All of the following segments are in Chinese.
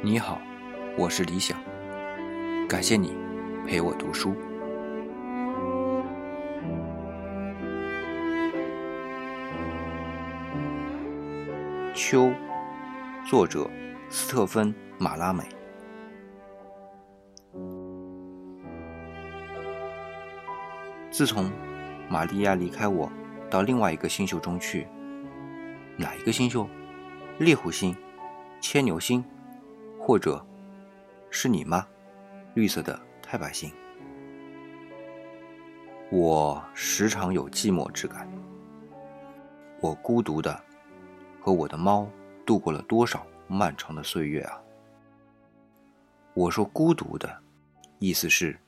你好，我是李想，感谢你陪我读书。秋，作者斯特芬·马拉美。自从玛利亚离开我，到另外一个星宿中去，哪一个星宿？猎户星、牵牛星，或者是你吗？绿色的太白星。我时常有寂寞之感。我孤独的和我的猫度过了多少漫长的岁月啊！我说孤独的，意思是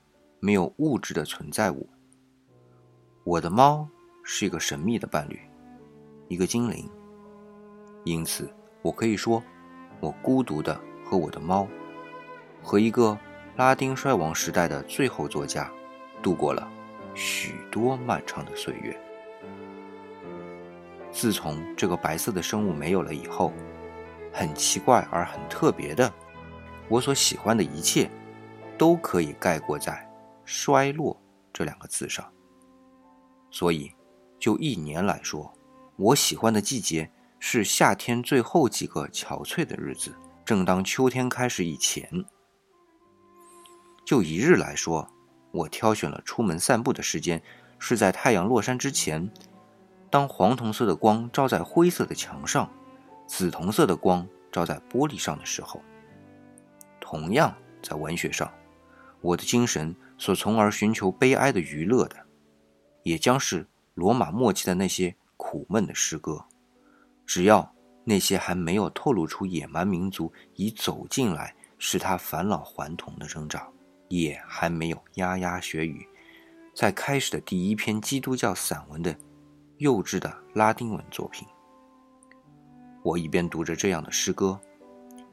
没有物质的存在物。我的猫是一个神秘的伴侣，一个精灵。因此，我可以说，我孤独的和我的猫，和一个拉丁衰亡时代的最后作家，度过了许多漫长的岁月。自从这个白色的生物没有了以后，很奇怪而很特别的，我所喜欢的一切，都可以概括在“衰落”这两个字上。所以，就一年来说，我喜欢的季节是夏天最后几个憔悴的日子，正当秋天开始以前。就一日来说，我挑选了出门散步的时间，是在太阳落山之前，当黄铜色的光照在灰色的墙上，紫铜色的光照在玻璃上的时候。同样，在文学上，我的精神所从而寻求悲哀的娱乐的。也将是罗马末期的那些苦闷的诗歌，只要那些还没有透露出野蛮民族已走进来使他返老还童的征兆，也还没有牙牙学语，在开始的第一篇基督教散文的幼稚的拉丁文作品。我一边读着这样的诗歌，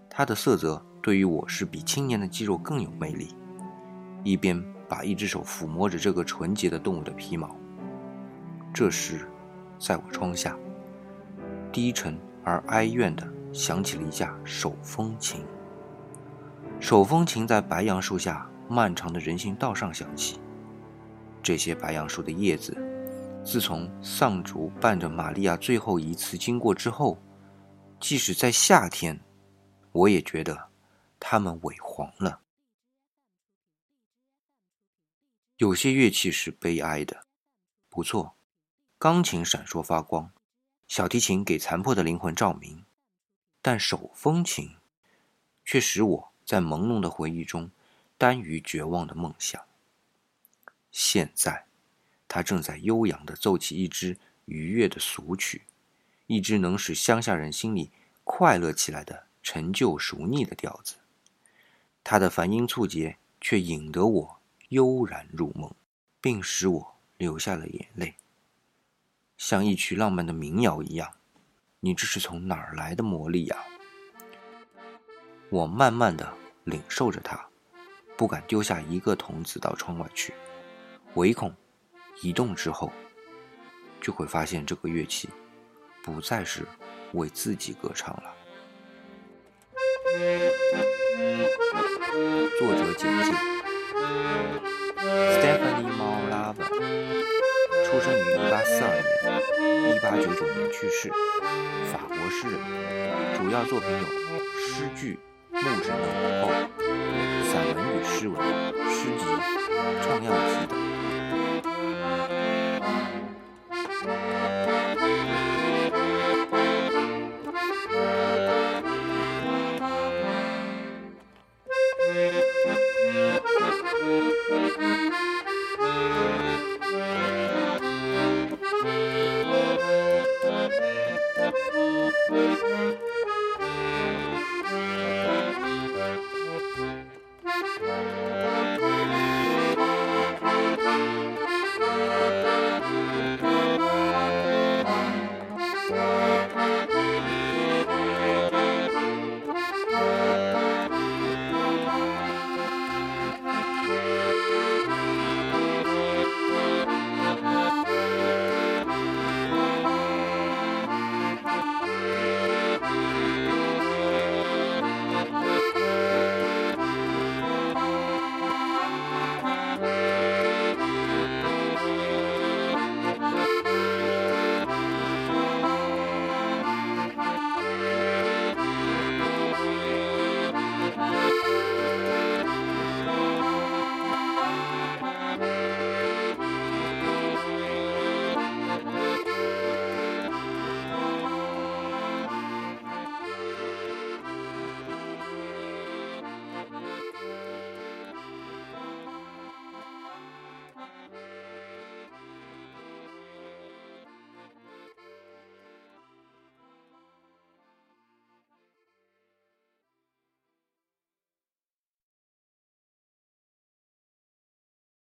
它的色泽对于我是比青年的肌肉更有魅力，一边。把一只手抚摸着这个纯洁的动物的皮毛。这时，在我窗下，低沉而哀怨地响起了一架手风琴。手风琴在白杨树下漫长的人行道上响起。这些白杨树的叶子，自从丧主伴着玛利亚最后一次经过之后，即使在夏天，我也觉得它们萎黄了。有些乐器是悲哀的，不错，钢琴闪烁发光，小提琴给残破的灵魂照明，但手风琴却使我在朦胧的回忆中耽于绝望的梦想。现在，他正在悠扬地奏起一支愉悦的俗曲，一支能使乡下人心里快乐起来的陈旧熟腻的调子。他的繁音促节却引得我。悠然入梦，并使我流下了眼泪，像一曲浪漫的民谣一样。你这是从哪儿来的魔力呀？我慢慢的领受着它，不敢丢下一个童子到窗外去，唯恐移动之后，就会发现这个乐器不再是为自己歌唱了。作者简介。Stephanie Malava，出生于1842年一八九九年去世，法国诗人，主要作品有诗句《墓志铭后》、散文与诗文、诗集《唱样集》等。